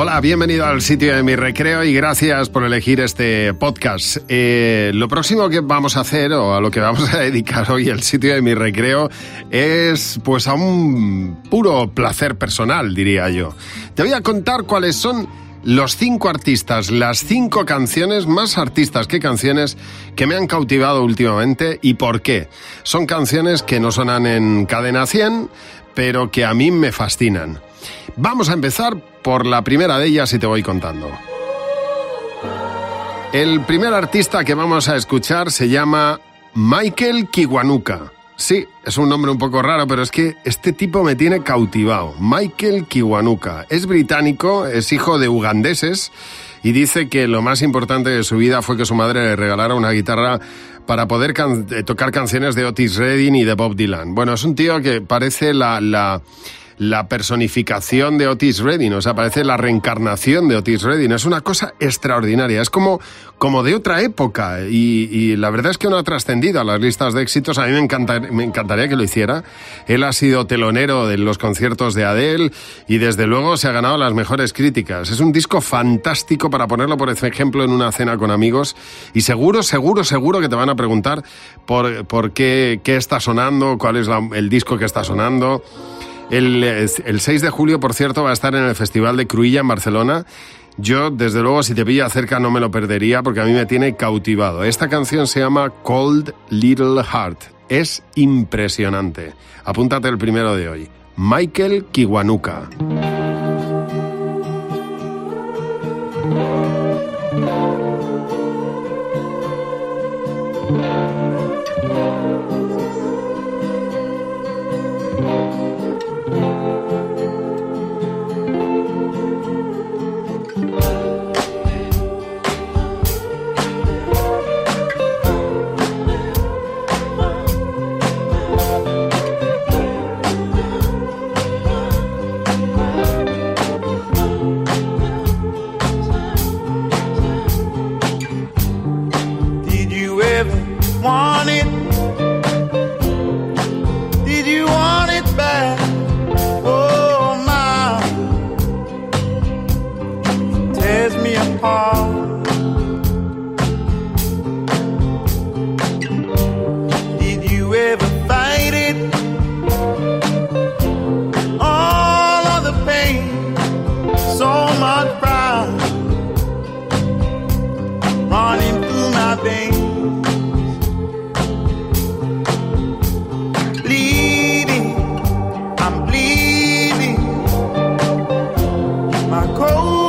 Hola, bienvenido al sitio de mi recreo y gracias por elegir este podcast. Eh, lo próximo que vamos a hacer o a lo que vamos a dedicar hoy el sitio de mi recreo es pues a un puro placer personal, diría yo. Te voy a contar cuáles son los cinco artistas, las cinco canciones, más artistas que canciones, que me han cautivado últimamente y por qué. Son canciones que no sonan en cadena 100, pero que a mí me fascinan. Vamos a empezar por la primera de ellas y te voy contando. El primer artista que vamos a escuchar se llama Michael Kiwanuka. Sí, es un nombre un poco raro, pero es que este tipo me tiene cautivado. Michael Kiwanuka. Es británico, es hijo de ugandeses y dice que lo más importante de su vida fue que su madre le regalara una guitarra para poder eh, tocar canciones de Otis Redding y de Bob Dylan. Bueno, es un tío que parece la, la la personificación de Otis Redding, o sea, parece la reencarnación de Otis Redding. Es una cosa extraordinaria, es como, como de otra época y, la verdad es que no ha trascendido a las listas de éxitos. A mí me, me encantaría que lo hiciera. Él ha sido telonero de los conciertos de Adele y desde luego se ha ganado las mejores críticas. Es un disco fantástico para ponerlo, por ejemplo, en una cena con amigos y seguro, seguro, seguro que te van a preguntar por, por qué, qué está sonando, cuál es el disco que está sonando. El, el 6 de julio, por cierto, va a estar en el Festival de Cruilla en Barcelona. Yo, desde luego, si te pilla cerca no me lo perdería porque a mí me tiene cautivado. Esta canción se llama Cold Little Heart. Es impresionante. Apúntate el primero de hoy. Michael Kiwanuka. cold.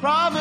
promise.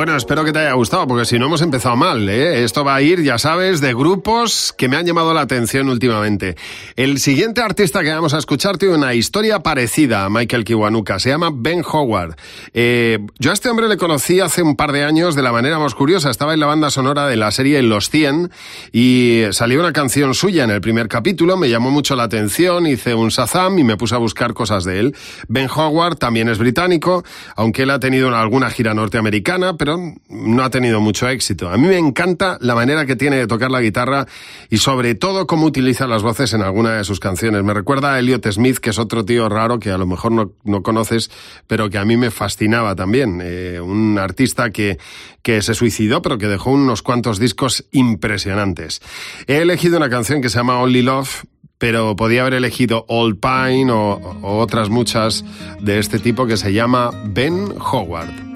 Bueno, espero que te haya gustado, porque si no hemos empezado mal. ¿eh? Esto va a ir, ya sabes, de grupos que me han llamado la atención últimamente. El siguiente artista que vamos a escuchar tiene una historia parecida a Michael Kiwanuka. Se llama Ben Howard. Eh, yo a este hombre le conocí hace un par de años de la manera más curiosa. Estaba en la banda sonora de la serie Los 100 y salió una canción suya en el primer capítulo. Me llamó mucho la atención, hice un Shazam y me puse a buscar cosas de él. Ben Howard también es británico, aunque él ha tenido alguna gira norteamericana pero no ha tenido mucho éxito. A mí me encanta la manera que tiene de tocar la guitarra y sobre todo cómo utiliza las voces en alguna de sus canciones. Me recuerda a Elliot Smith, que es otro tío raro que a lo mejor no, no conoces, pero que a mí me fascinaba también. Eh, un artista que, que se suicidó, pero que dejó unos cuantos discos impresionantes. He elegido una canción que se llama Only Love, pero podía haber elegido Old Pine o, o otras muchas de este tipo que se llama Ben Howard.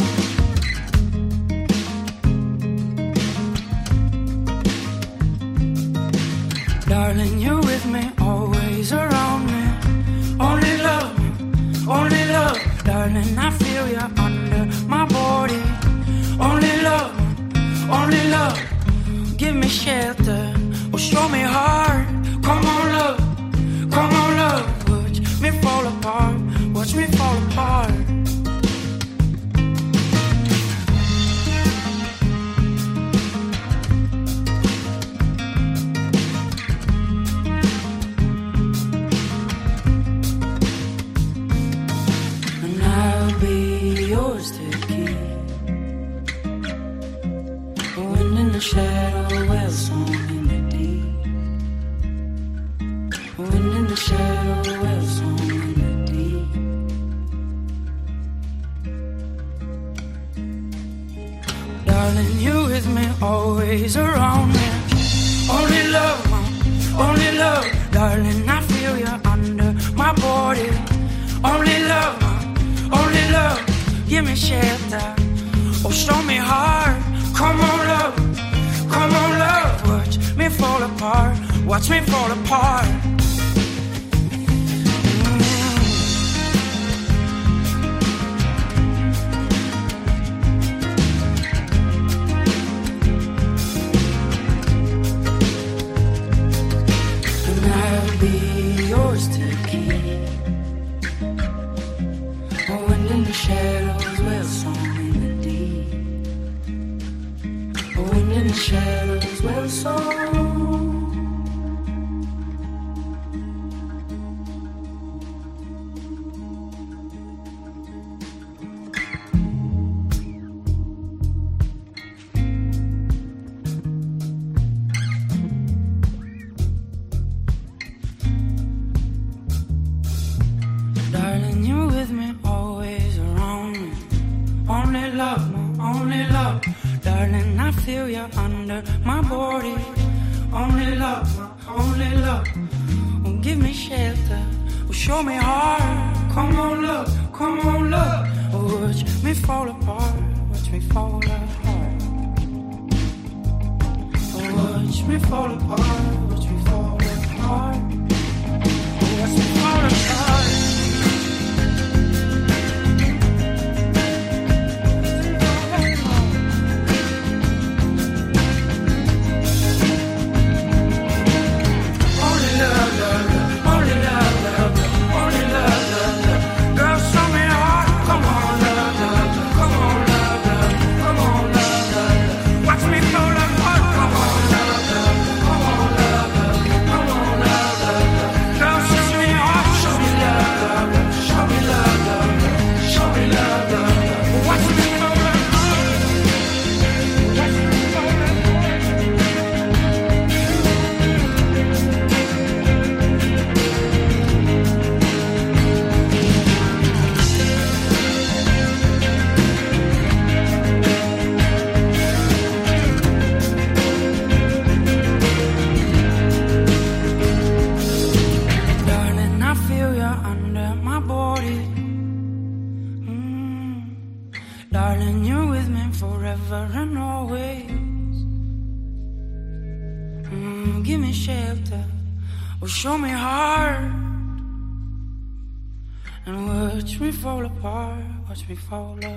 Darling, you're with me, always around me. Only love, only love. Darling, I Darling, you with me, always around me. Only love, only love, darling. I feel you under my body. Only love, only love. Give me shelter, Oh, show me heart. Come on, love, come on, love. Watch me fall apart. Watch me fall apart. shadows will soar. Watch me fall apart, watch me fall before love.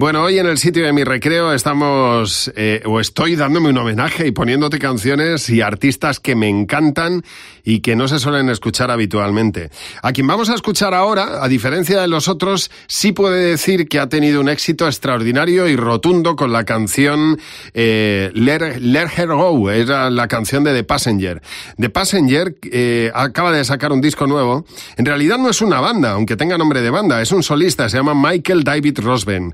Bueno, hoy en el sitio de mi recreo estamos, eh, o estoy dándome un homenaje y poniéndote canciones y artistas que me encantan y que no se suelen escuchar habitualmente. A quien vamos a escuchar ahora, a diferencia de los otros, sí puede decir que ha tenido un éxito extraordinario y rotundo con la canción eh, Let, Her Go, era la canción de The Passenger. The Passenger eh, acaba de sacar un disco nuevo. En realidad no es una banda, aunque tenga nombre de banda, es un solista, se llama Michael David Rosben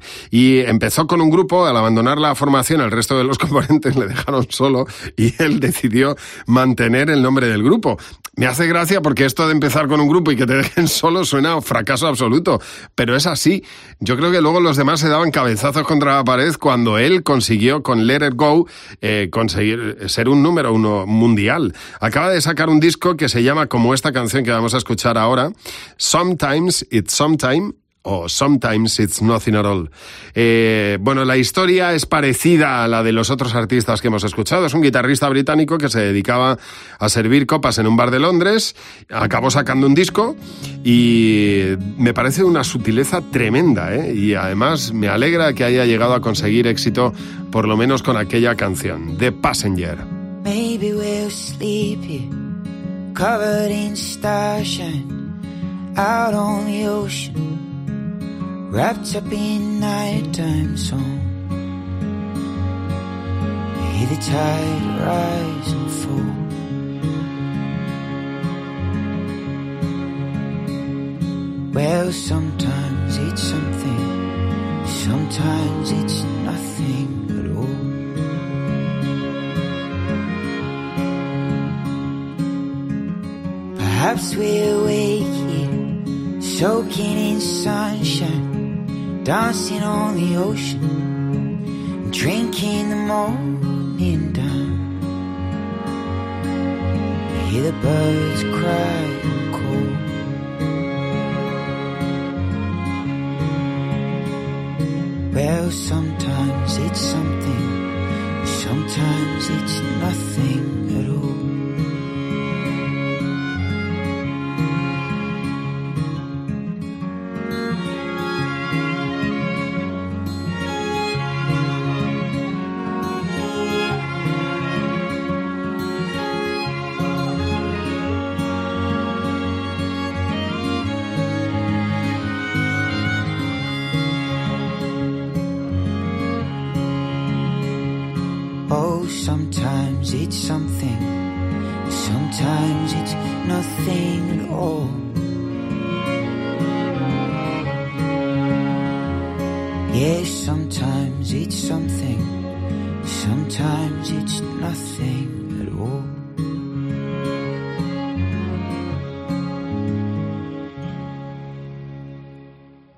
empezó con un grupo, al abandonar la formación el resto de los componentes le dejaron solo y él decidió mantener el nombre del grupo. Me hace gracia porque esto de empezar con un grupo y que te dejen solo suena a fracaso absoluto, pero es así. Yo creo que luego los demás se daban cabezazos contra la pared cuando él consiguió con Let It Go eh, conseguir ser un número uno mundial. Acaba de sacar un disco que se llama como esta canción que vamos a escuchar ahora, Sometimes It's Sometime o Sometimes It's Nothing at All. Eh, bueno, la historia es parecida a la de los otros artistas que hemos escuchado. Es un guitarrista británico que se dedicaba a servir copas en un bar de Londres, acabó sacando un disco y me parece una sutileza tremenda, ¿eh? y además me alegra que haya llegado a conseguir éxito por lo menos con aquella canción, The Passenger. Maybe we'll sleep here, covered in starshine, out on the ocean, wrapped up in nighttime song. Hear the tide rise and fall. Well, sometimes it's something, sometimes it's nothing at all. Perhaps we're awake here, soaking in sunshine, dancing on the ocean, drinking the morning down. Hear the birds cry and call. Well, sometimes it's something, sometimes it's nothing it's something, sometimes it's nothing at all. Yes, sometimes it's something, sometimes it's nothing at all.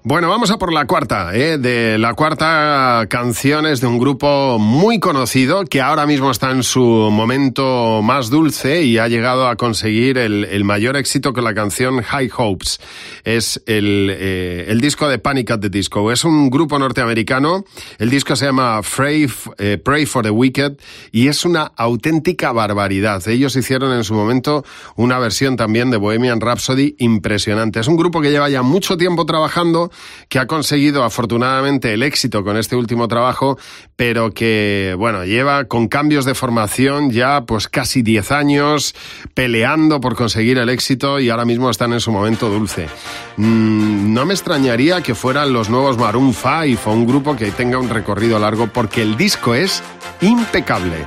Bueno, vamos a por la cuarta, ¿eh? De la cuarta canción es de un grupo muy conocido que ahora mismo está en su momento más dulce y ha llegado a conseguir el, mayor éxito con la canción High Hopes. Es el, eh, el disco de Panic at the Disco. Es un grupo norteamericano. El disco se llama Pray, eh, Pray for the Wicked y es una auténtica barbaridad. Ellos hicieron en su momento una versión también de Bohemian Rhapsody impresionante. Es un grupo que lleva ya mucho tiempo trabajando que ha conseguido afortunadamente el éxito con este último trabajo, pero que, bueno, lleva con cambios de formación ya pues casi 10 años peleando por conseguir el éxito y ahora mismo están en su momento dulce. Mm, no me extrañaría que fueran los nuevos Maroon 5 o un grupo que tenga un recorrido largo porque el disco es impecable.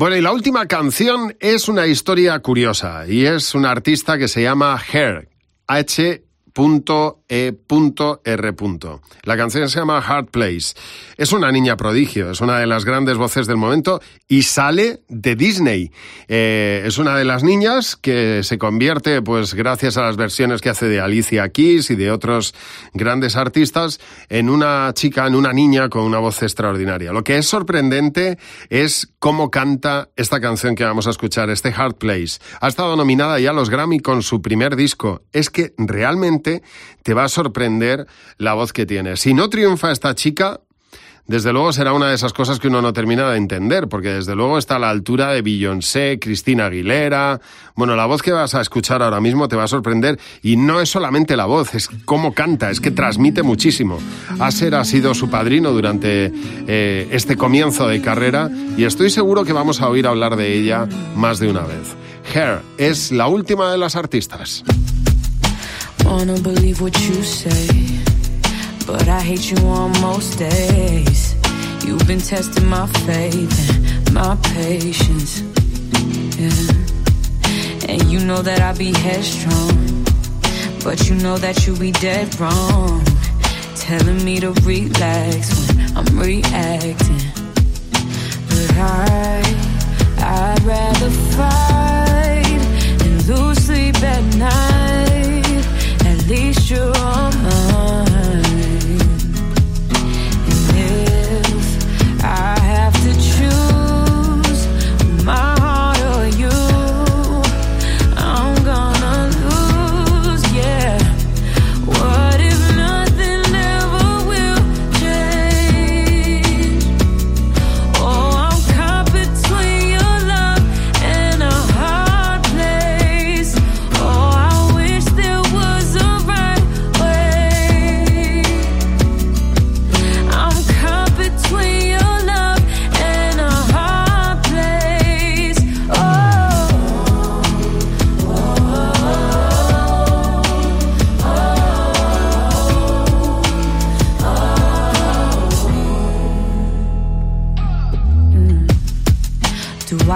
Bueno, y la última canción es una historia curiosa y es un artista que se llama Her, H. E. R. La canción se llama Hard Place. Es una niña prodigio, es una de las grandes voces del momento y sale de Disney. Eh, es una de las niñas que se convierte, pues gracias a las versiones que hace de Alicia Keys y de otros grandes artistas, en una chica, en una niña con una voz extraordinaria. Lo que es sorprendente es cómo canta esta canción que vamos a escuchar, este Hard Place. Ha estado nominada ya a los Grammy con su primer disco. Es que realmente te va a sorprender la voz que tiene. Si no triunfa esta chica, desde luego será una de esas cosas que uno no termina de entender, porque desde luego está a la altura de Beyoncé, Cristina Aguilera. Bueno, la voz que vas a escuchar ahora mismo te va a sorprender y no es solamente la voz, es cómo canta, es que transmite muchísimo. Aser ha sido su padrino durante eh, este comienzo de carrera y estoy seguro que vamos a oír hablar de ella más de una vez. Her es la última de las artistas. I wanna believe what you say, but I hate you on most days. You've been testing my faith and my patience. Yeah. And you know that I be headstrong, but you know that you be dead wrong. Telling me to relax when I'm reacting. But I, I'd rather fight and lose sleep at night.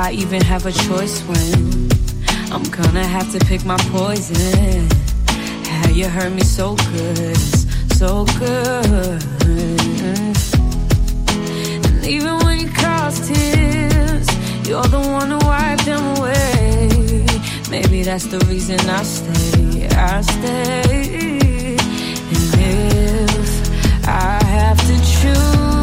I even have a choice when I'm gonna have to pick my poison? How you hurt me so good, so good. And even when you cause tears, you're the one who wiped them away. Maybe that's the reason I stay. I stay. And if I have to choose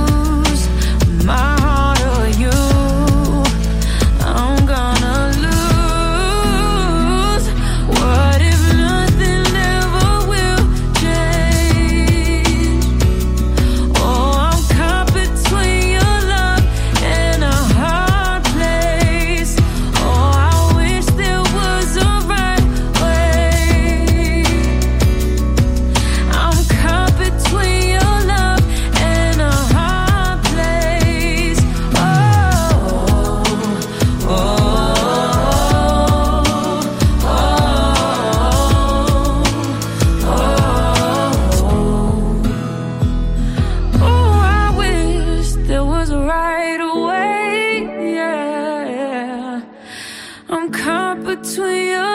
to you.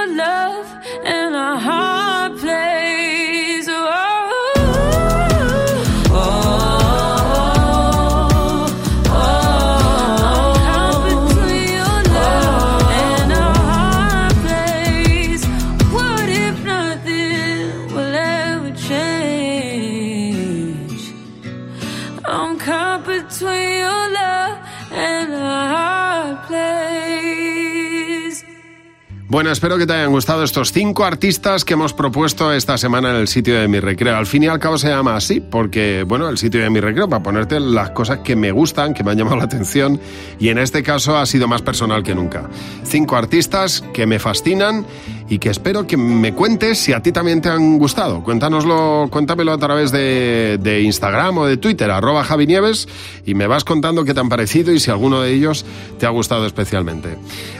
Bueno, espero que te hayan gustado estos cinco artistas que hemos propuesto esta semana en el sitio de mi recreo. Al fin y al cabo se llama así, porque, bueno, el sitio de mi recreo, para ponerte las cosas que me gustan, que me han llamado la atención, y en este caso ha sido más personal que nunca. Cinco artistas que me fascinan y que espero que me cuentes si a ti también te han gustado. Cuéntanoslo, cuéntamelo a través de, de Instagram o de Twitter, arroba Javi Nieves, y me vas contando qué te han parecido y si alguno de ellos te ha gustado especialmente.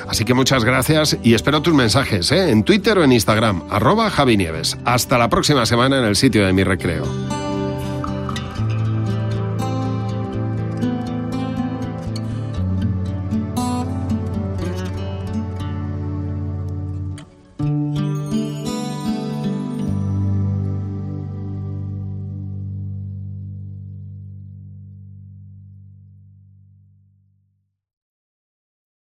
Así que muchas gracias y espero tus mensajes ¿eh? en Twitter o en Instagram, arroba Javi Nieves. Hasta la próxima semana en el sitio de mi recreo.